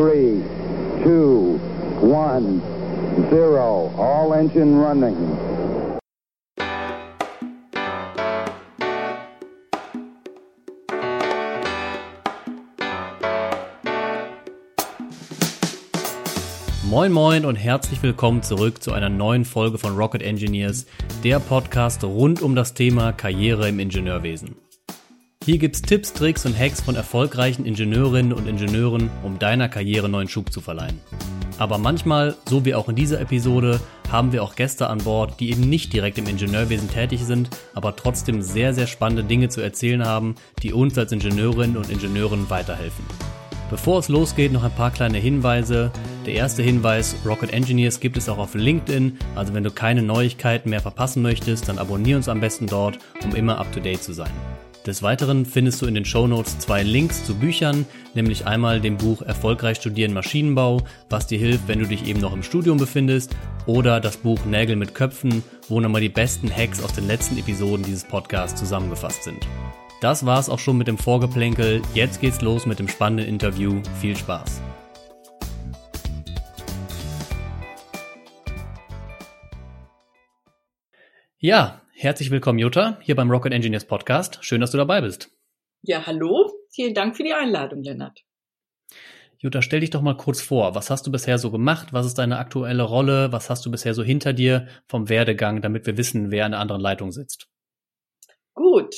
three, two, one, zero. All engine running. Moin Moin und herzlich willkommen zurück zu einer neuen Folge von Rocket Engineers, der Podcast rund um das Thema Karriere im Ingenieurwesen. Hier gibt's Tipps, Tricks und Hacks von erfolgreichen Ingenieurinnen und Ingenieuren, um deiner Karriere neuen Schub zu verleihen. Aber manchmal, so wie auch in dieser Episode, haben wir auch Gäste an Bord, die eben nicht direkt im Ingenieurwesen tätig sind, aber trotzdem sehr, sehr spannende Dinge zu erzählen haben, die uns als Ingenieurinnen und Ingenieuren weiterhelfen. Bevor es losgeht, noch ein paar kleine Hinweise. Der erste Hinweis, Rocket Engineers gibt es auch auf LinkedIn, also wenn du keine Neuigkeiten mehr verpassen möchtest, dann abonniere uns am besten dort, um immer up-to-date zu sein. Des Weiteren findest du in den Show Notes zwei Links zu Büchern, nämlich einmal dem Buch Erfolgreich studieren Maschinenbau, was dir hilft, wenn du dich eben noch im Studium befindest, oder das Buch Nägel mit Köpfen, wo nochmal die besten Hacks aus den letzten Episoden dieses Podcasts zusammengefasst sind. Das war's auch schon mit dem Vorgeplänkel. Jetzt geht's los mit dem spannenden Interview. Viel Spaß. Ja, herzlich willkommen, Jutta, hier beim Rocket Engineers Podcast. Schön, dass du dabei bist. Ja, hallo. Vielen Dank für die Einladung, Lennart. Jutta, stell dich doch mal kurz vor. Was hast du bisher so gemacht? Was ist deine aktuelle Rolle? Was hast du bisher so hinter dir vom Werdegang, damit wir wissen, wer an der anderen Leitung sitzt? Gut,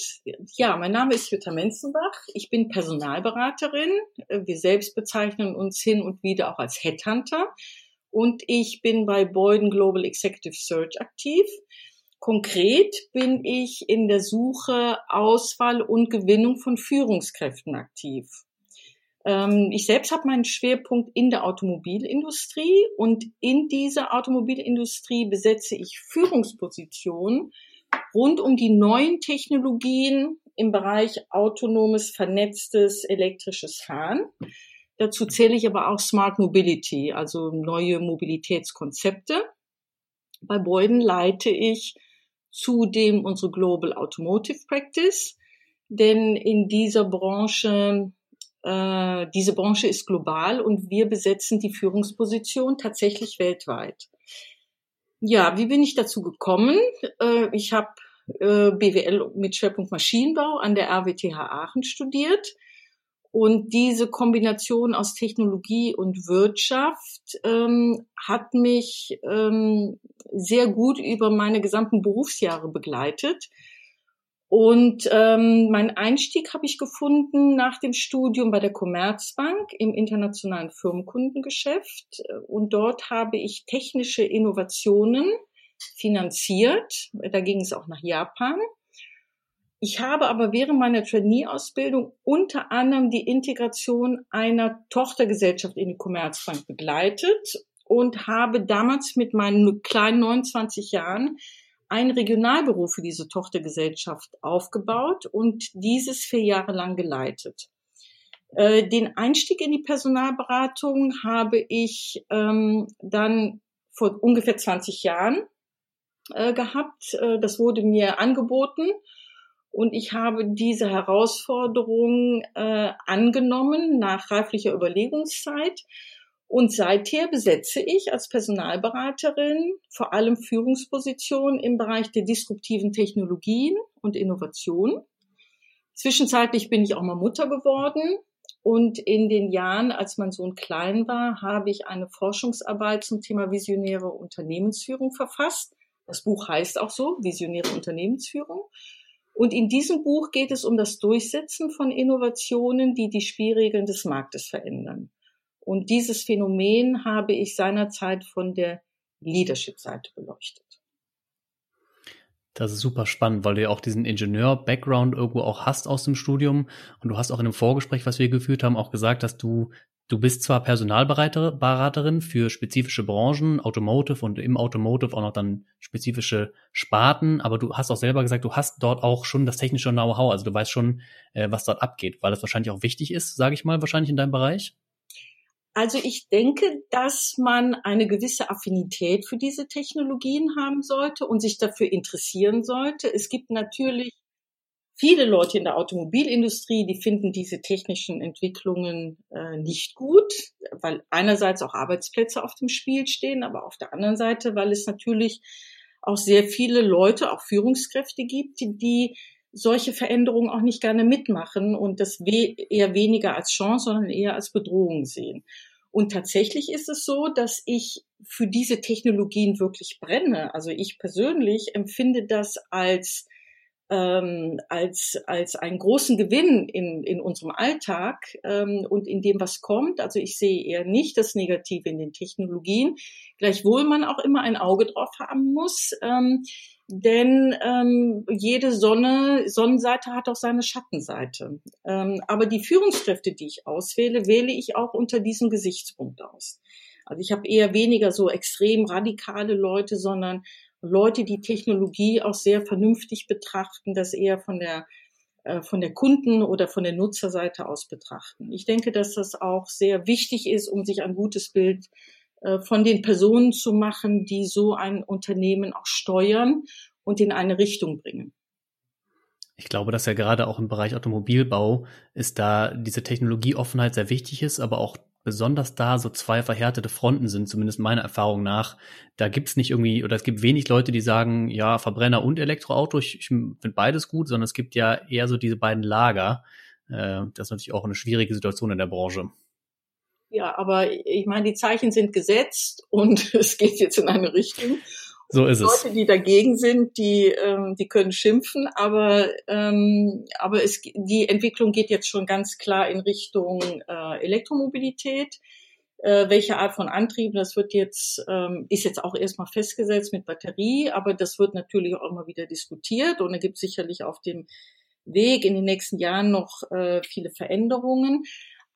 ja, mein Name ist Jutta Menzenbach. Ich bin Personalberaterin. Wir selbst bezeichnen uns hin und wieder auch als Headhunter. Und ich bin bei Boyden Global Executive Search aktiv. Konkret bin ich in der Suche, Auswahl und Gewinnung von Führungskräften aktiv. Ähm, ich selbst habe meinen Schwerpunkt in der Automobilindustrie und in dieser Automobilindustrie besetze ich Führungspositionen rund um die neuen Technologien im Bereich autonomes, vernetztes, elektrisches Fahren. Dazu zähle ich aber auch Smart Mobility, also neue Mobilitätskonzepte. Bei Boyden leite ich zudem unsere Global Automotive Practice, denn in dieser Branche, äh, diese Branche ist global und wir besetzen die Führungsposition tatsächlich weltweit. Ja, wie bin ich dazu gekommen? Äh, ich habe äh, BWL mit Schwerpunkt Maschinenbau an der RWTH Aachen studiert. Und diese Kombination aus Technologie und Wirtschaft ähm, hat mich ähm, sehr gut über meine gesamten Berufsjahre begleitet. Und ähm, mein Einstieg habe ich gefunden nach dem Studium bei der Commerzbank im internationalen Firmenkundengeschäft. Und dort habe ich technische Innovationen finanziert. Da ging es auch nach Japan. Ich habe aber während meiner Trainee-Ausbildung unter anderem die Integration einer Tochtergesellschaft in die Commerzbank begleitet und habe damals mit meinen kleinen 29 Jahren ein Regionalbüro für diese Tochtergesellschaft aufgebaut und dieses vier Jahre lang geleitet. Äh, den Einstieg in die Personalberatung habe ich ähm, dann vor ungefähr 20 Jahren äh, gehabt. Äh, das wurde mir angeboten und ich habe diese Herausforderung äh, angenommen nach reiflicher Überlegungszeit und seither besetze ich als Personalberaterin vor allem Führungspositionen im Bereich der disruptiven Technologien und Innovation. Zwischenzeitlich bin ich auch mal Mutter geworden und in den Jahren, als mein Sohn klein war, habe ich eine Forschungsarbeit zum Thema visionäre Unternehmensführung verfasst. Das Buch heißt auch so, visionäre Unternehmensführung. Und in diesem Buch geht es um das Durchsetzen von Innovationen, die die Spielregeln des Marktes verändern. Und dieses Phänomen habe ich seinerzeit von der Leadership-Seite beleuchtet. Das ist super spannend, weil du ja auch diesen Ingenieur-Background irgendwo auch hast aus dem Studium. Und du hast auch in einem Vorgespräch, was wir geführt haben, auch gesagt, dass du, du bist zwar Personalberaterin für spezifische Branchen, Automotive und im Automotive auch noch dann spezifische Sparten, aber du hast auch selber gesagt, du hast dort auch schon das technische Know-how, also du weißt schon, äh, was dort abgeht, weil das wahrscheinlich auch wichtig ist, sage ich mal, wahrscheinlich in deinem Bereich. Also ich denke, dass man eine gewisse Affinität für diese Technologien haben sollte und sich dafür interessieren sollte. Es gibt natürlich Viele Leute in der Automobilindustrie, die finden diese technischen Entwicklungen äh, nicht gut, weil einerseits auch Arbeitsplätze auf dem Spiel stehen, aber auf der anderen Seite, weil es natürlich auch sehr viele Leute, auch Führungskräfte gibt, die, solche Veränderungen auch nicht gerne mitmachen und das we eher weniger als Chance, sondern eher als Bedrohung sehen. Und tatsächlich ist es so, dass ich für diese Technologien wirklich brenne. Also ich persönlich empfinde das als ähm, als, als einen großen Gewinn in, in unserem Alltag ähm, und in dem, was kommt. Also ich sehe eher nicht das Negative in den Technologien, gleichwohl man auch immer ein Auge drauf haben muss. Ähm, denn ähm, jede Sonne, Sonnenseite hat auch seine Schattenseite. Ähm, aber die Führungskräfte, die ich auswähle, wähle ich auch unter diesem Gesichtspunkt aus. Also ich habe eher weniger so extrem radikale Leute, sondern Leute, die Technologie auch sehr vernünftig betrachten, das eher von der äh, von der Kunden- oder von der Nutzerseite aus betrachten. Ich denke, dass das auch sehr wichtig ist, um sich ein gutes Bild äh, von den Personen zu machen, die so ein Unternehmen auch steuern und in eine Richtung bringen. Ich glaube, dass ja gerade auch im Bereich Automobilbau ist da diese Technologieoffenheit sehr wichtig ist, aber auch besonders da so zwei verhärtete Fronten sind, zumindest meiner Erfahrung nach. Da gibt's nicht irgendwie, oder es gibt wenig Leute, die sagen, ja, Verbrenner und Elektroauto, ich, ich finde beides gut, sondern es gibt ja eher so diese beiden Lager. Äh, das ist natürlich auch eine schwierige Situation in der Branche. Ja, aber ich meine, die Zeichen sind gesetzt und es geht jetzt in eine Richtung. So ist Leute, es. die dagegen sind, die, ähm, die können schimpfen, aber, ähm, aber es, die Entwicklung geht jetzt schon ganz klar in Richtung äh, Elektromobilität. Äh, welche Art von Antrieb, das wird jetzt, ähm, ist jetzt auch erstmal festgesetzt mit Batterie, aber das wird natürlich auch immer wieder diskutiert und da gibt sicherlich auf dem Weg in den nächsten Jahren noch äh, viele Veränderungen.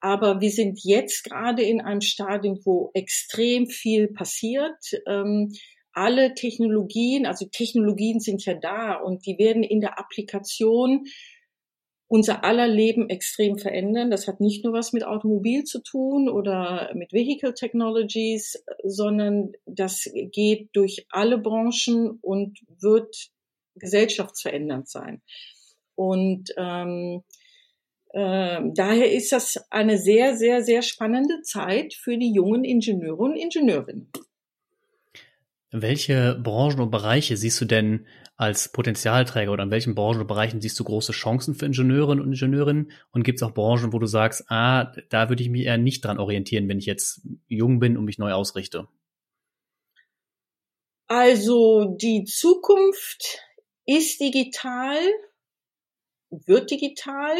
Aber wir sind jetzt gerade in einem Stadium, wo extrem viel passiert. Ähm, alle Technologien, also Technologien sind ja da und die werden in der Applikation unser aller Leben extrem verändern. Das hat nicht nur was mit Automobil zu tun oder mit Vehicle Technologies, sondern das geht durch alle Branchen und wird gesellschaftsverändernd sein. Und ähm, äh, daher ist das eine sehr, sehr, sehr spannende Zeit für die jungen Ingenieure und Ingenieurinnen. Welche Branchen und Bereiche siehst du denn als Potenzialträger oder in welchen Branchen und Bereichen siehst du große Chancen für Ingenieurinnen und Ingenieurinnen? Und gibt es auch Branchen, wo du sagst, ah, da würde ich mich eher nicht dran orientieren, wenn ich jetzt jung bin und mich neu ausrichte? Also die Zukunft ist digital, wird digital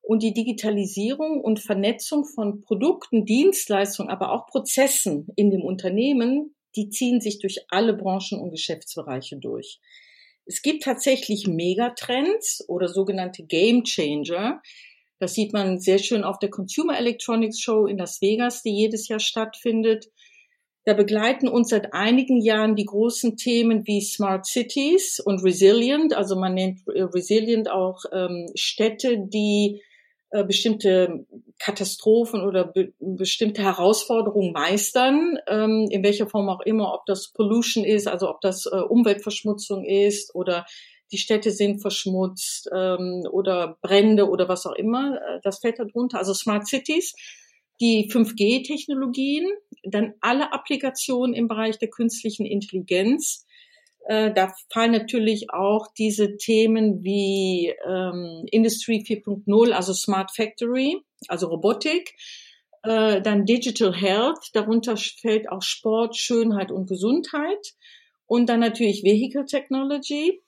und die Digitalisierung und Vernetzung von Produkten, Dienstleistungen, aber auch Prozessen in dem Unternehmen die ziehen sich durch alle Branchen und Geschäftsbereiche durch. Es gibt tatsächlich Megatrends oder sogenannte Game Changer. Das sieht man sehr schön auf der Consumer Electronics Show in Las Vegas, die jedes Jahr stattfindet. Da begleiten uns seit einigen Jahren die großen Themen wie Smart Cities und Resilient. Also man nennt Resilient auch ähm, Städte, die äh, bestimmte Katastrophen oder be bestimmte Herausforderungen meistern, ähm, in welcher Form auch immer, ob das Pollution ist, also ob das äh, Umweltverschmutzung ist oder die Städte sind verschmutzt ähm, oder Brände oder was auch immer, äh, das fällt darunter. Also Smart Cities, die 5G-Technologien, dann alle Applikationen im Bereich der künstlichen Intelligenz, äh, da fallen natürlich auch diese Themen wie ähm, Industry 4.0, also Smart Factory, also Robotik, äh, dann Digital Health, darunter fällt auch Sport, Schönheit und Gesundheit und dann natürlich Vehicle Technology.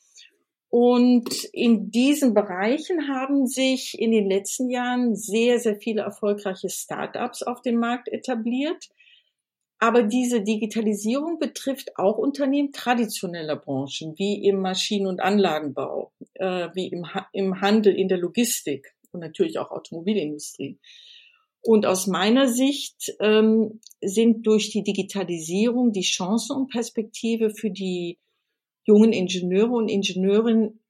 Und in diesen Bereichen haben sich in den letzten Jahren sehr, sehr viele erfolgreiche Startups auf dem Markt etabliert. Aber diese Digitalisierung betrifft auch Unternehmen traditioneller Branchen, wie im Maschinen- und Anlagenbau, äh, wie im, ha im Handel, in der Logistik und natürlich auch Automobilindustrie. Und aus meiner Sicht ähm, sind durch die Digitalisierung die Chancen und Perspektive für die jungen Ingenieure und Ingenieurinnen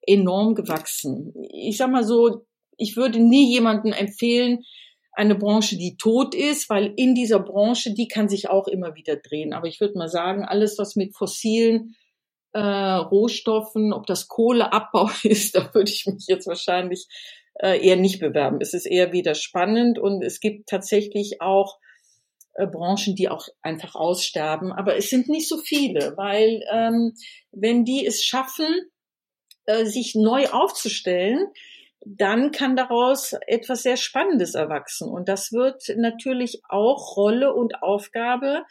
enorm gewachsen. Ich sag mal so, ich würde nie jemanden empfehlen, eine Branche, die tot ist, weil in dieser Branche, die kann sich auch immer wieder drehen. Aber ich würde mal sagen, alles, was mit fossilen äh, Rohstoffen, ob das Kohleabbau ist, da würde ich mich jetzt wahrscheinlich äh, eher nicht bewerben. Es ist eher wieder spannend und es gibt tatsächlich auch äh, Branchen, die auch einfach aussterben. Aber es sind nicht so viele, weil ähm, wenn die es schaffen, äh, sich neu aufzustellen, dann kann daraus etwas sehr Spannendes erwachsen. Und das wird natürlich auch Rolle und Aufgabe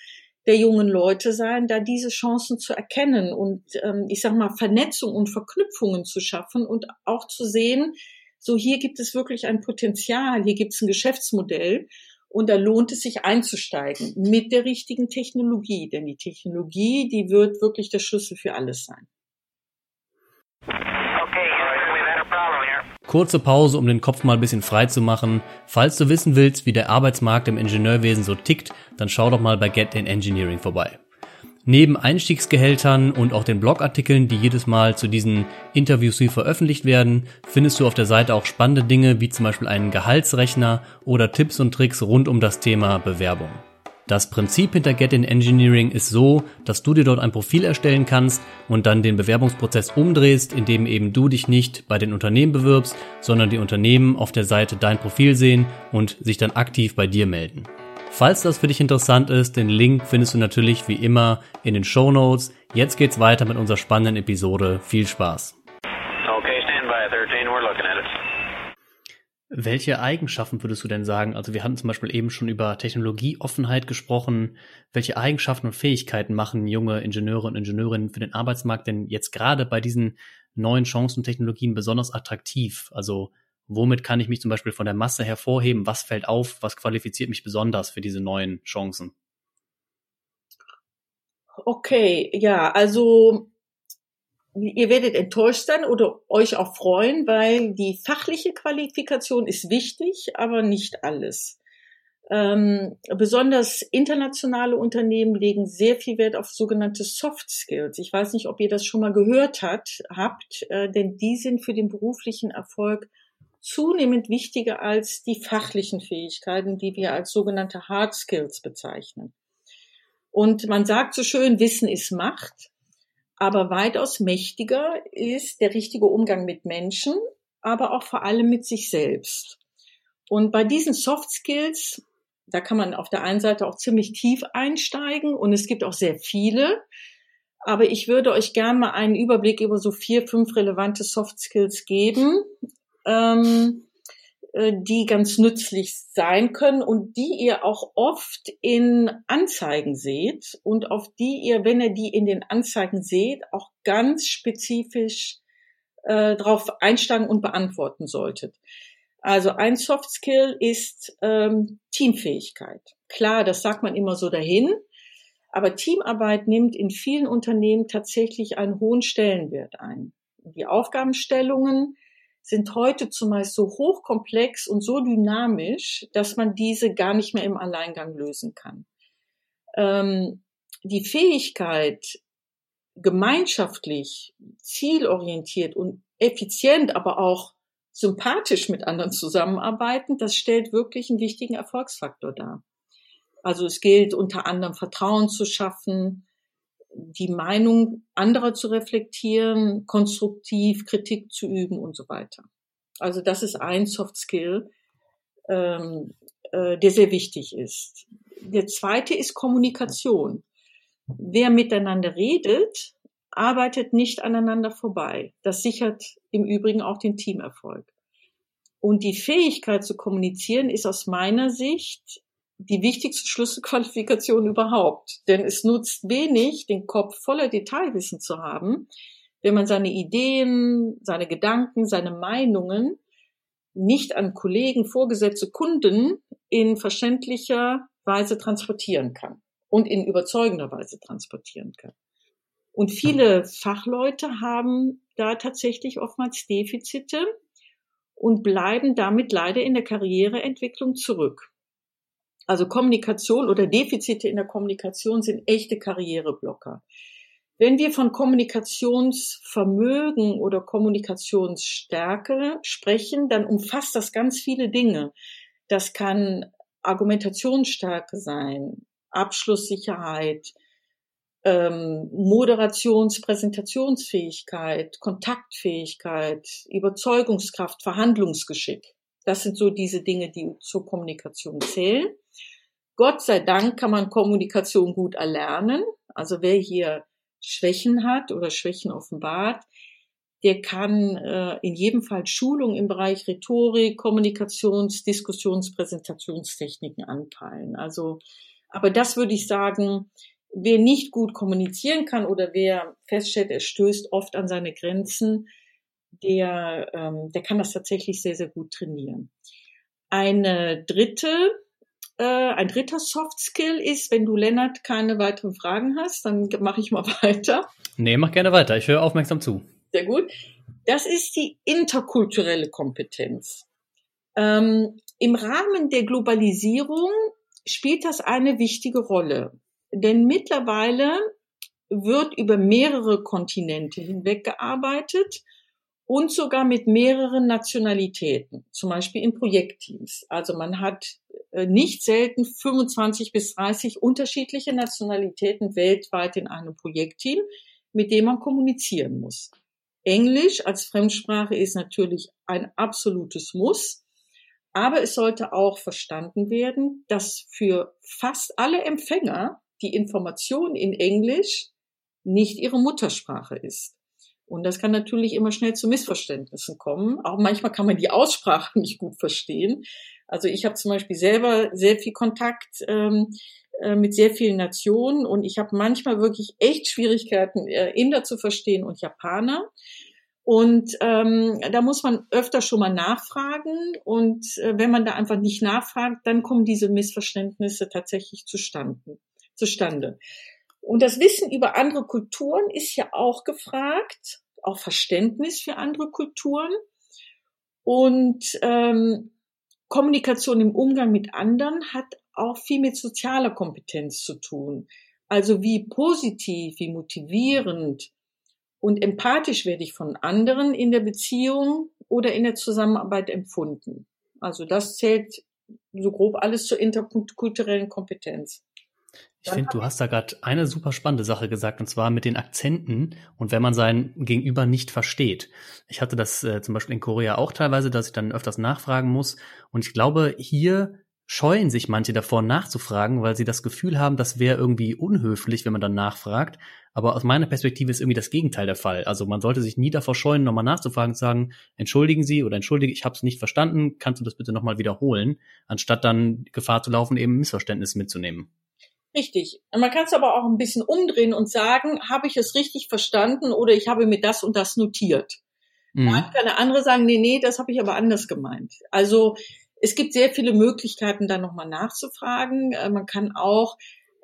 der jungen Leute sein, da diese Chancen zu erkennen und ähm, ich sag mal Vernetzung und Verknüpfungen zu schaffen und auch zu sehen, so hier gibt es wirklich ein Potenzial, hier gibt es ein Geschäftsmodell und da lohnt es sich einzusteigen mit der richtigen Technologie, denn die Technologie, die wird wirklich der Schlüssel für alles sein. Kurze Pause, um den Kopf mal ein bisschen frei zu machen. Falls du wissen willst, wie der Arbeitsmarkt im Ingenieurwesen so tickt, dann schau doch mal bei Get in Engineering vorbei. Neben Einstiegsgehältern und auch den Blogartikeln, die jedes Mal zu diesen Interviews hier veröffentlicht werden, findest du auf der Seite auch spannende Dinge wie zum Beispiel einen Gehaltsrechner oder Tipps und Tricks rund um das Thema Bewerbung. Das Prinzip hinter Get in Engineering ist so, dass du dir dort ein Profil erstellen kannst und dann den Bewerbungsprozess umdrehst, indem eben du dich nicht bei den Unternehmen bewirbst, sondern die Unternehmen auf der Seite dein Profil sehen und sich dann aktiv bei dir melden. Falls das für dich interessant ist, den Link findest du natürlich wie immer in den Show Notes. Jetzt geht's weiter mit unserer spannenden Episode. Viel Spaß. Welche Eigenschaften würdest du denn sagen? Also wir hatten zum Beispiel eben schon über Technologieoffenheit gesprochen. Welche Eigenschaften und Fähigkeiten machen junge Ingenieure und Ingenieurinnen für den Arbeitsmarkt denn jetzt gerade bei diesen neuen Chancen und Technologien besonders attraktiv? Also womit kann ich mich zum Beispiel von der Masse hervorheben? Was fällt auf? Was qualifiziert mich besonders für diese neuen Chancen? Okay, ja, also ihr werdet enttäuscht sein oder euch auch freuen, weil die fachliche Qualifikation ist wichtig, aber nicht alles. Ähm, besonders internationale Unternehmen legen sehr viel Wert auf sogenannte Soft Skills. Ich weiß nicht, ob ihr das schon mal gehört hat, habt, äh, denn die sind für den beruflichen Erfolg zunehmend wichtiger als die fachlichen Fähigkeiten, die wir als sogenannte Hard Skills bezeichnen. Und man sagt so schön, Wissen ist Macht, aber weitaus mächtiger ist der richtige Umgang mit Menschen, aber auch vor allem mit sich selbst. Und bei diesen Soft Skills, da kann man auf der einen Seite auch ziemlich tief einsteigen und es gibt auch sehr viele. Aber ich würde euch gerne mal einen Überblick über so vier, fünf relevante Soft Skills geben, ähm, äh, die ganz nützlich sein können und die ihr auch oft in Anzeigen seht und auf die ihr, wenn ihr die in den Anzeigen seht, auch ganz spezifisch äh, darauf einsteigen und beantworten solltet. Also ein Soft Skill ist ähm, Teamfähigkeit. Klar, das sagt man immer so dahin, aber Teamarbeit nimmt in vielen Unternehmen tatsächlich einen hohen Stellenwert ein. Die Aufgabenstellungen sind heute zumeist so hochkomplex und so dynamisch, dass man diese gar nicht mehr im Alleingang lösen kann. Ähm, die Fähigkeit, gemeinschaftlich, zielorientiert und effizient, aber auch sympathisch mit anderen zusammenarbeiten, das stellt wirklich einen wichtigen Erfolgsfaktor dar. Also es gilt unter anderem Vertrauen zu schaffen, die Meinung anderer zu reflektieren, konstruktiv Kritik zu üben und so weiter. Also das ist ein Soft Skill, ähm, äh, der sehr wichtig ist. Der zweite ist Kommunikation. Wer miteinander redet, arbeitet nicht aneinander vorbei. Das sichert im Übrigen auch den Teamerfolg. Und die Fähigkeit zu kommunizieren ist aus meiner Sicht die wichtigste Schlüsselqualifikation überhaupt. Denn es nutzt wenig, den Kopf voller Detailwissen zu haben, wenn man seine Ideen, seine Gedanken, seine Meinungen nicht an Kollegen, Vorgesetzte, Kunden in verständlicher Weise transportieren kann und in überzeugender Weise transportieren kann. Und viele Fachleute haben da tatsächlich oftmals Defizite und bleiben damit leider in der Karriereentwicklung zurück. Also Kommunikation oder Defizite in der Kommunikation sind echte Karriereblocker. Wenn wir von Kommunikationsvermögen oder Kommunikationsstärke sprechen, dann umfasst das ganz viele Dinge. Das kann Argumentationsstärke sein, Abschlusssicherheit, ähm, Moderations-, Kontaktfähigkeit, Überzeugungskraft, Verhandlungsgeschick. Das sind so diese Dinge, die zur Kommunikation zählen. Gott sei Dank kann man Kommunikation gut erlernen. Also wer hier Schwächen hat oder Schwächen offenbart, der kann äh, in jedem Fall Schulung im Bereich Rhetorik, Kommunikations-, Diskussions-, Präsentationstechniken anpeilen. Also, aber das würde ich sagen, wer nicht gut kommunizieren kann oder wer feststellt, er stößt oft an seine Grenzen, der, ähm, der kann das tatsächlich sehr, sehr gut trainieren. Eine dritte, äh, ein dritter Soft Skill ist, wenn du Lennart keine weiteren Fragen hast, dann mache ich mal weiter. Nee, mach gerne weiter. Ich höre aufmerksam zu. Sehr gut. Das ist die interkulturelle Kompetenz. Ähm, Im Rahmen der Globalisierung spielt das eine wichtige Rolle. Denn mittlerweile wird über mehrere Kontinente hinweg gearbeitet und sogar mit mehreren Nationalitäten, zum Beispiel in Projektteams. Also man hat nicht selten 25 bis 30 unterschiedliche Nationalitäten weltweit in einem Projektteam, mit dem man kommunizieren muss. Englisch als Fremdsprache ist natürlich ein absolutes Muss, aber es sollte auch verstanden werden, dass für fast alle Empfänger die Information in Englisch nicht ihre Muttersprache ist. Und das kann natürlich immer schnell zu Missverständnissen kommen. Auch manchmal kann man die Aussprache nicht gut verstehen. Also ich habe zum Beispiel selber sehr viel Kontakt ähm, äh, mit sehr vielen Nationen und ich habe manchmal wirklich echt Schwierigkeiten, äh, Inder zu verstehen und Japaner. Und ähm, da muss man öfter schon mal nachfragen. Und äh, wenn man da einfach nicht nachfragt, dann kommen diese Missverständnisse tatsächlich zustande. zustande. Und das Wissen über andere Kulturen ist ja auch gefragt, auch Verständnis für andere Kulturen. Und ähm, Kommunikation im Umgang mit anderen hat auch viel mit sozialer Kompetenz zu tun. Also wie positiv, wie motivierend und empathisch werde ich von anderen in der Beziehung oder in der Zusammenarbeit empfunden. Also das zählt so grob alles zur interkulturellen Kompetenz. Ich finde, du hast da gerade eine super spannende Sache gesagt, und zwar mit den Akzenten und wenn man sein Gegenüber nicht versteht. Ich hatte das äh, zum Beispiel in Korea auch teilweise, dass ich dann öfters nachfragen muss. Und ich glaube, hier scheuen sich manche davor nachzufragen, weil sie das Gefühl haben, das wäre irgendwie unhöflich, wenn man dann nachfragt. Aber aus meiner Perspektive ist irgendwie das Gegenteil der Fall. Also man sollte sich nie davor scheuen, nochmal nachzufragen, zu sagen, entschuldigen Sie oder entschuldige, ich habe es nicht verstanden, kannst du das bitte nochmal wiederholen, anstatt dann Gefahr zu laufen, eben Missverständnisse mitzunehmen. Richtig. Man kann es aber auch ein bisschen umdrehen und sagen, habe ich es richtig verstanden oder ich habe mir das und das notiert. Mhm. Dann kann der andere sagen, nee, nee, das habe ich aber anders gemeint. Also es gibt sehr viele Möglichkeiten, da nochmal nachzufragen. Äh, man kann auch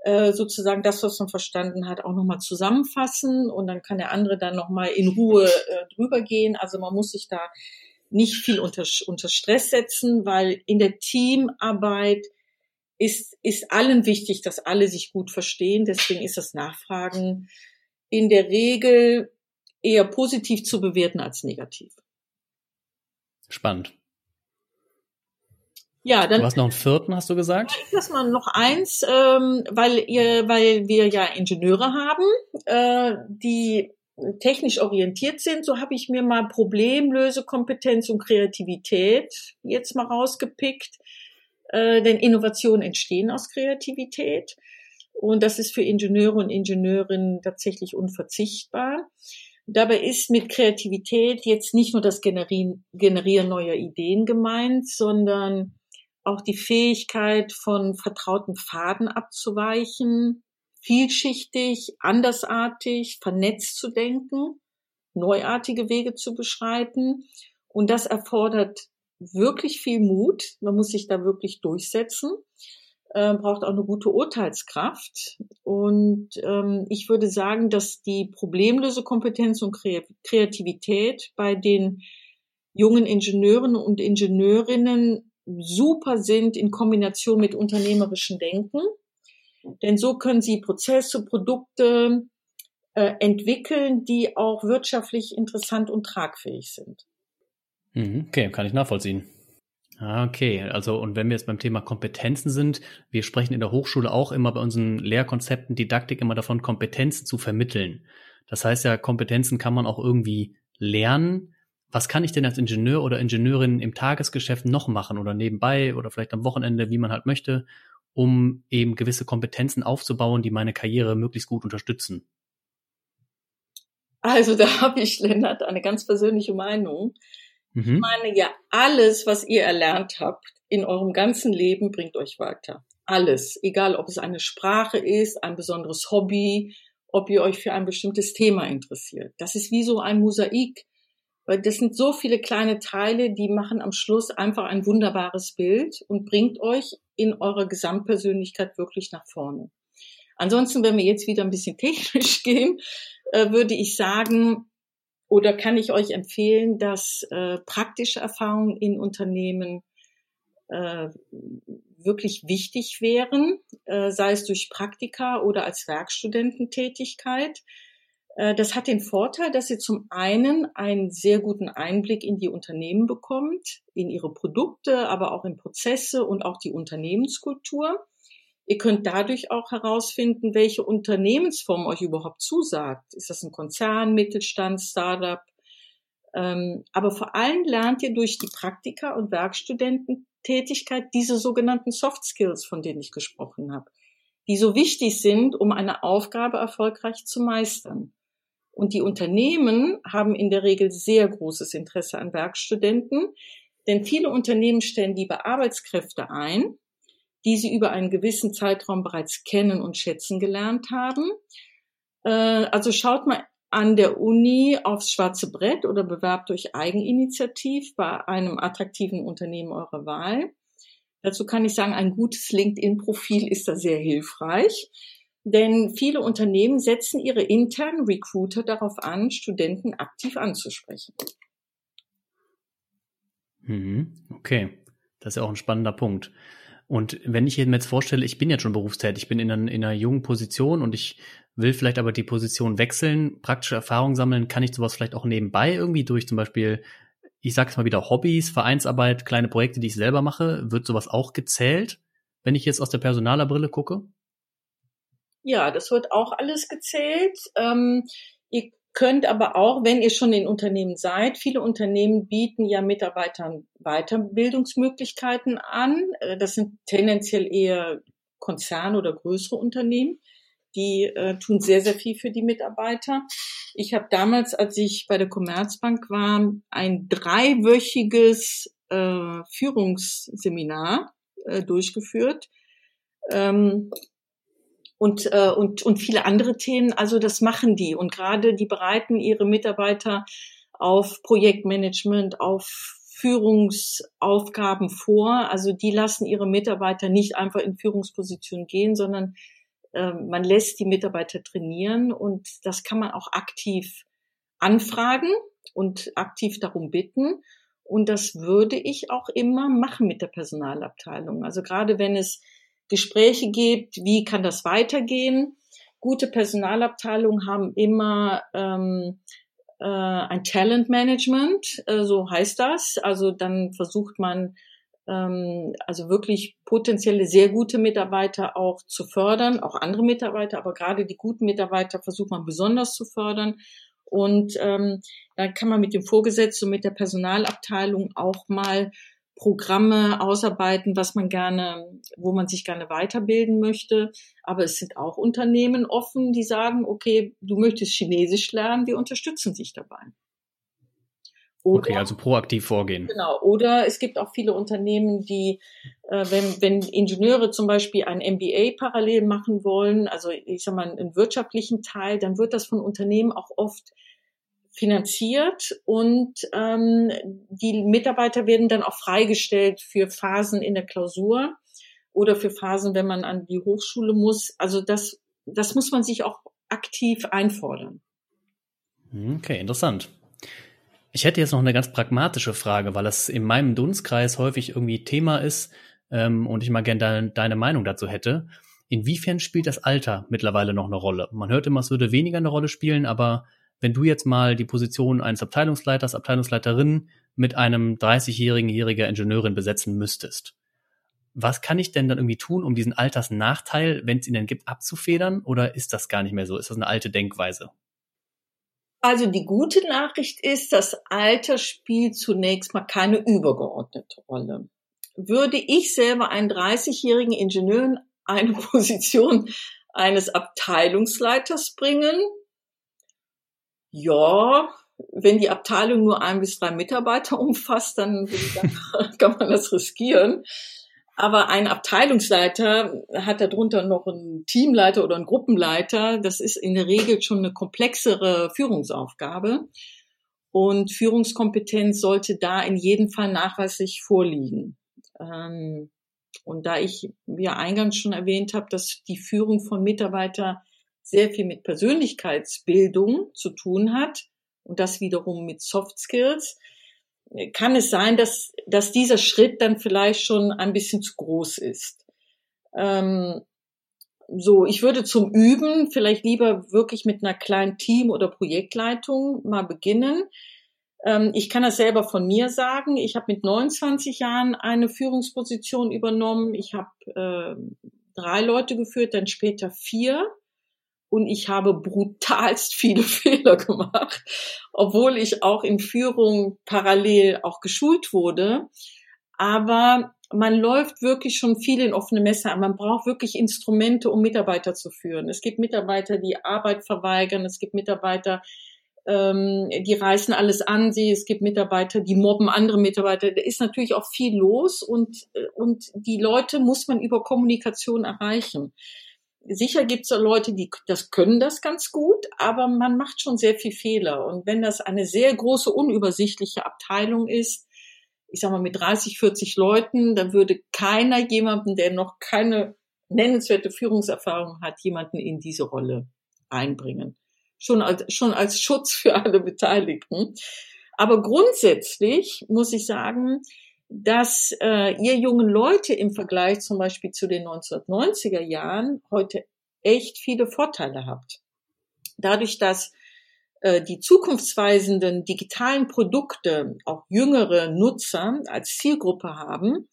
äh, sozusagen das, was man verstanden hat, auch nochmal zusammenfassen und dann kann der andere dann nochmal in Ruhe äh, drüber gehen. Also man muss sich da nicht viel unter, unter Stress setzen, weil in der Teamarbeit ist, ist allen wichtig, dass alle sich gut verstehen. Deswegen ist das Nachfragen in der Regel eher positiv zu bewerten als negativ. Spannend. Ja, dann. Du hast noch einen vierten, hast du gesagt? Dass man noch eins, ähm, weil ihr, weil wir ja Ingenieure haben, äh, die technisch orientiert sind. So habe ich mir mal Problemlösekompetenz und Kreativität jetzt mal rausgepickt. Äh, denn Innovationen entstehen aus Kreativität. Und das ist für Ingenieure und Ingenieurinnen tatsächlich unverzichtbar. Dabei ist mit Kreativität jetzt nicht nur das Generieren, neuer Ideen gemeint, sondern auch die Fähigkeit von vertrauten Pfaden abzuweichen, vielschichtig, andersartig, vernetzt zu denken, neuartige Wege zu beschreiten. Und das erfordert wirklich viel Mut. Man muss sich da wirklich durchsetzen. Äh, braucht auch eine gute Urteilskraft. Und ähm, ich würde sagen, dass die Problemlösekompetenz und Kreativität bei den jungen Ingenieuren und Ingenieurinnen super sind in Kombination mit unternehmerischem Denken. Denn so können sie Prozesse, Produkte äh, entwickeln, die auch wirtschaftlich interessant und tragfähig sind. Mhm, okay, kann ich nachvollziehen. Ah, okay. Also, und wenn wir jetzt beim Thema Kompetenzen sind, wir sprechen in der Hochschule auch immer bei unseren Lehrkonzepten, Didaktik immer davon, Kompetenzen zu vermitteln. Das heißt ja, Kompetenzen kann man auch irgendwie lernen. Was kann ich denn als Ingenieur oder Ingenieurin im Tagesgeschäft noch machen oder nebenbei oder vielleicht am Wochenende, wie man halt möchte, um eben gewisse Kompetenzen aufzubauen, die meine Karriere möglichst gut unterstützen? Also da habe ich, Lennart, eine ganz persönliche Meinung. Mhm. Ich meine ja, alles, was ihr erlernt habt in eurem ganzen Leben, bringt euch weiter. Alles. Egal, ob es eine Sprache ist, ein besonderes Hobby, ob ihr euch für ein bestimmtes Thema interessiert. Das ist wie so ein Mosaik. Weil das sind so viele kleine Teile, die machen am Schluss einfach ein wunderbares Bild und bringt euch in eurer Gesamtpersönlichkeit wirklich nach vorne. Ansonsten, wenn wir jetzt wieder ein bisschen technisch gehen, äh, würde ich sagen, oder kann ich euch empfehlen, dass äh, praktische Erfahrungen in Unternehmen äh, wirklich wichtig wären, äh, sei es durch Praktika oder als Werkstudententätigkeit. Äh, das hat den Vorteil, dass ihr zum einen einen sehr guten Einblick in die Unternehmen bekommt, in ihre Produkte, aber auch in Prozesse und auch die Unternehmenskultur. Ihr könnt dadurch auch herausfinden, welche Unternehmensform euch überhaupt zusagt. Ist das ein Konzern, Mittelstand, Startup? Ähm, aber vor allem lernt ihr durch die Praktika und Werkstudententätigkeit diese sogenannten Soft Skills, von denen ich gesprochen habe, die so wichtig sind, um eine Aufgabe erfolgreich zu meistern. Und die Unternehmen haben in der Regel sehr großes Interesse an Werkstudenten, denn viele Unternehmen stellen lieber Arbeitskräfte ein, die sie über einen gewissen Zeitraum bereits kennen und schätzen gelernt haben. Äh, also schaut mal an der Uni aufs schwarze Brett oder bewerbt euch eigeninitiativ bei einem attraktiven Unternehmen eurer Wahl. Dazu kann ich sagen, ein gutes LinkedIn-Profil ist da sehr hilfreich, denn viele Unternehmen setzen ihre internen Recruiter darauf an, Studenten aktiv anzusprechen. Mhm, okay, das ist ja auch ein spannender Punkt. Und wenn ich mir jetzt vorstelle, ich bin jetzt schon berufstätig, ich bin in einer, in einer jungen Position und ich will vielleicht aber die Position wechseln, praktische Erfahrung sammeln, kann ich sowas vielleicht auch nebenbei irgendwie durch zum Beispiel, ich sag's mal wieder, Hobbys, Vereinsarbeit, kleine Projekte, die ich selber mache, wird sowas auch gezählt, wenn ich jetzt aus der Personalerbrille gucke? Ja, das wird auch alles gezählt. Ähm, ihr könnt aber auch, wenn ihr schon in Unternehmen seid, viele Unternehmen bieten ja Mitarbeitern Weiterbildungsmöglichkeiten an. Äh, das sind tendenziell eher Konzerne oder größere Unternehmen. Die äh, tun sehr, sehr viel für die Mitarbeiter. Ich habe damals, als ich bei der Commerzbank war, ein dreiwöchiges äh, Führungsseminar äh, durchgeführt. Ähm, und, äh, und, und viele andere Themen. Also das machen die. Und gerade die bereiten ihre Mitarbeiter auf Projektmanagement, auf Führungsaufgaben vor. Also die lassen ihre Mitarbeiter nicht einfach in Führungspositionen gehen, sondern äh, man lässt die Mitarbeiter trainieren und das kann man auch aktiv anfragen und aktiv darum bitten. Und das würde ich auch immer machen mit der Personalabteilung. Also gerade wenn es Gespräche gibt, wie kann das weitergehen. Gute Personalabteilungen haben immer ähm, äh, ein Talentmanagement, äh, so heißt das. Also dann versucht man ähm, also wirklich potenzielle sehr gute Mitarbeiter auch zu fördern, auch andere Mitarbeiter, aber gerade die guten Mitarbeiter versucht man besonders zu fördern. Und ähm, dann kann man mit dem Vorgesetzten und mit der Personalabteilung auch mal Programme ausarbeiten, was man gerne, wo man sich gerne weiterbilden möchte. Aber es sind auch Unternehmen offen, die sagen, okay, du möchtest Chinesisch lernen, wir unterstützen dich dabei. Oder, okay, also proaktiv vorgehen. Genau. Oder es gibt auch viele Unternehmen, die, äh, wenn, wenn Ingenieure zum Beispiel ein MBA parallel machen wollen, also ich sag mal einen wirtschaftlichen Teil, dann wird das von Unternehmen auch oft finanziert und ähm, die Mitarbeiter werden dann auch freigestellt für Phasen in der Klausur oder für Phasen, wenn man an die Hochschule muss. Also das, das muss man sich auch aktiv einfordern. Okay, interessant. Ich hätte jetzt noch eine ganz pragmatische Frage, weil das in meinem Dunstkreis häufig irgendwie Thema ist ähm, und ich mal gerne deine, deine Meinung dazu hätte. Inwiefern spielt das Alter mittlerweile noch eine Rolle? Man hört immer, es würde weniger eine Rolle spielen, aber wenn du jetzt mal die Position eines Abteilungsleiters, Abteilungsleiterin mit einem 30-jährigen jähriger Ingenieurin besetzen müsstest. Was kann ich denn dann irgendwie tun, um diesen Altersnachteil, wenn es ihn denn gibt, abzufedern? Oder ist das gar nicht mehr so? Ist das eine alte Denkweise? Also die gute Nachricht ist, das Alter spielt zunächst mal keine übergeordnete Rolle. Würde ich selber einen 30-jährigen Ingenieur in eine Position eines Abteilungsleiters bringen? Ja, wenn die Abteilung nur ein bis drei Mitarbeiter umfasst, dann kann man das riskieren. Aber ein Abteilungsleiter hat darunter noch einen Teamleiter oder einen Gruppenleiter. Das ist in der Regel schon eine komplexere Führungsaufgabe. Und Führungskompetenz sollte da in jedem Fall nachweislich vorliegen. Ähm, und da ich, wie ja eingangs schon erwähnt habe, dass die Führung von Mitarbeitern sehr viel mit Persönlichkeitsbildung zu tun hat und das wiederum mit Soft Skills, kann es sein, dass, dass dieser Schritt dann vielleicht schon ein bisschen zu groß ist. Ähm, so, ich würde zum Üben vielleicht lieber wirklich mit einer kleinen Team- oder Projektleitung mal beginnen. Ähm, ich kann das selber von mir sagen. Ich habe mit 29 Jahren eine Führungsposition übernommen. Ich habe äh, drei Leute geführt, dann später vier und ich habe brutalst viele Fehler gemacht, obwohl ich auch in Führung parallel auch geschult wurde. Aber man läuft wirklich schon viel in offene Messer an. Man braucht wirklich Instrumente, um Mitarbeiter zu führen. Es gibt Mitarbeiter, die Arbeit verweigern. Es gibt Mitarbeiter, ähm, die reißen alles an sie. Es gibt Mitarbeiter, die mobben andere Mitarbeiter. Da ist natürlich auch viel los und, äh, und die Leute muss man über Kommunikation erreichen sicher gibt es Leute, die das können das ganz gut, aber man macht schon sehr viel Fehler. Und wenn das eine sehr große, unübersichtliche Abteilung ist, ich sag mal mit 30, 40 Leuten, dann würde keiner jemanden, der noch keine nennenswerte Führungserfahrung hat, jemanden in diese Rolle einbringen. Schon als, schon als Schutz für alle Beteiligten. Aber grundsätzlich muss ich sagen, dass äh, ihr jungen Leute im Vergleich zum Beispiel zu den 1990er Jahren heute echt viele Vorteile habt. Dadurch, dass äh, die zukunftsweisenden digitalen Produkte auch jüngere Nutzer als Zielgruppe haben,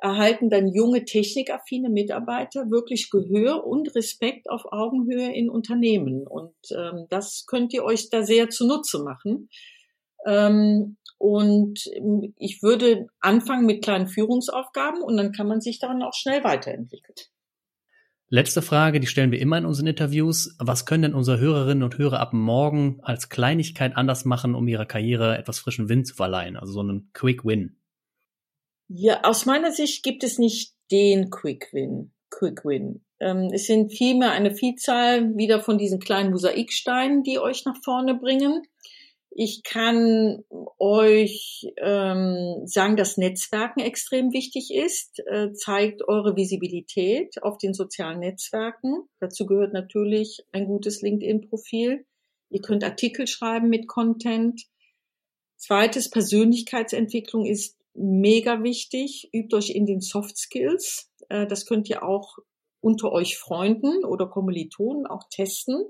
erhalten dann junge technikaffine Mitarbeiter wirklich Gehör und Respekt auf Augenhöhe in Unternehmen. Und ähm, das könnt ihr euch da sehr zunutze machen. Ähm, und ich würde anfangen mit kleinen Führungsaufgaben und dann kann man sich daran auch schnell weiterentwickeln. Letzte Frage, die stellen wir immer in unseren Interviews. Was können denn unsere Hörerinnen und Hörer ab morgen als Kleinigkeit anders machen, um ihrer Karriere etwas frischen Wind zu verleihen? Also so einen Quick Win. Ja, aus meiner Sicht gibt es nicht den Quick Win. Quick Win. Ähm, es sind vielmehr eine Vielzahl wieder von diesen kleinen Mosaiksteinen, die euch nach vorne bringen. Ich kann euch ähm, sagen, dass Netzwerken extrem wichtig ist. Äh, zeigt eure Visibilität auf den sozialen Netzwerken. Dazu gehört natürlich ein gutes LinkedIn-Profil. Ihr könnt Artikel schreiben mit Content. Zweites, Persönlichkeitsentwicklung ist mega wichtig. Übt euch in den Soft Skills. Äh, das könnt ihr auch unter euch Freunden oder Kommilitonen auch testen.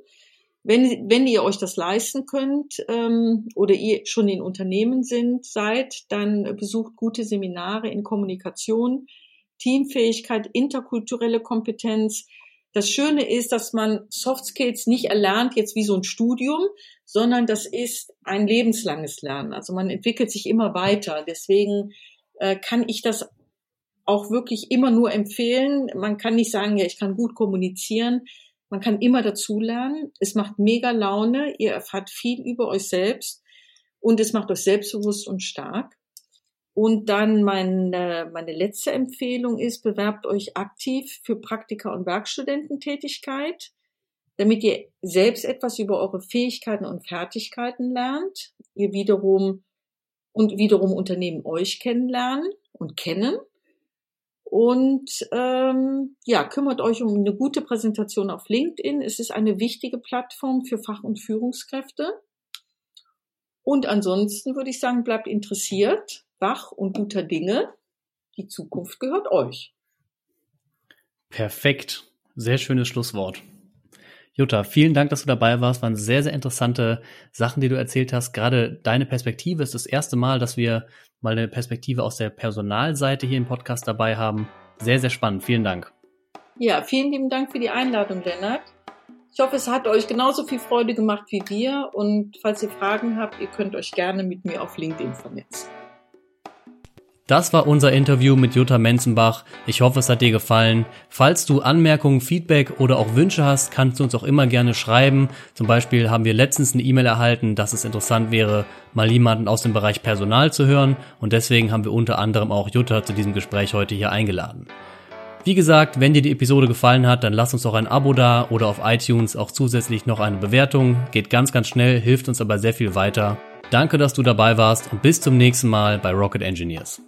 Wenn, wenn ihr euch das leisten könnt ähm, oder ihr schon in Unternehmen sind, seid, dann besucht gute Seminare in Kommunikation, Teamfähigkeit, interkulturelle Kompetenz. Das Schöne ist, dass man Soft Skills nicht erlernt jetzt wie so ein Studium, sondern das ist ein lebenslanges Lernen. Also man entwickelt sich immer weiter. Deswegen äh, kann ich das auch wirklich immer nur empfehlen. Man kann nicht sagen, ja, ich kann gut kommunizieren. Man kann immer dazulernen. Es macht mega Laune. Ihr erfahrt viel über euch selbst und es macht euch selbstbewusst und stark. Und dann meine, meine letzte Empfehlung ist, bewerbt euch aktiv für Praktika und Werkstudententätigkeit, damit ihr selbst etwas über eure Fähigkeiten und Fertigkeiten lernt, ihr wiederum und wiederum Unternehmen euch kennenlernen und kennen und ähm, ja, kümmert euch um eine gute Präsentation auf LinkedIn. Es ist eine wichtige Plattform für Fach- und Führungskräfte. Und ansonsten würde ich sagen, bleibt interessiert, wach und guter Dinge. Die Zukunft gehört euch. Perfekt. Sehr schönes Schlusswort. Jutta, vielen Dank, dass du dabei warst. Waren sehr, sehr interessante Sachen, die du erzählt hast. Gerade deine Perspektive ist das erste Mal, dass wir mal eine Perspektive aus der Personalseite hier im Podcast dabei haben. Sehr, sehr spannend. Vielen Dank. Ja, vielen lieben Dank für die Einladung, Lennart. Ich hoffe, es hat euch genauso viel Freude gemacht wie wir. Und falls ihr Fragen habt, ihr könnt euch gerne mit mir auf LinkedIn vernetzen. Das war unser Interview mit Jutta Menzenbach. Ich hoffe, es hat dir gefallen. Falls du Anmerkungen, Feedback oder auch Wünsche hast, kannst du uns auch immer gerne schreiben. Zum Beispiel haben wir letztens eine E-Mail erhalten, dass es interessant wäre, mal jemanden aus dem Bereich Personal zu hören. Und deswegen haben wir unter anderem auch Jutta zu diesem Gespräch heute hier eingeladen. Wie gesagt, wenn dir die Episode gefallen hat, dann lass uns doch ein Abo da oder auf iTunes auch zusätzlich noch eine Bewertung. Geht ganz, ganz schnell, hilft uns aber sehr viel weiter. Danke, dass du dabei warst und bis zum nächsten Mal bei Rocket Engineers.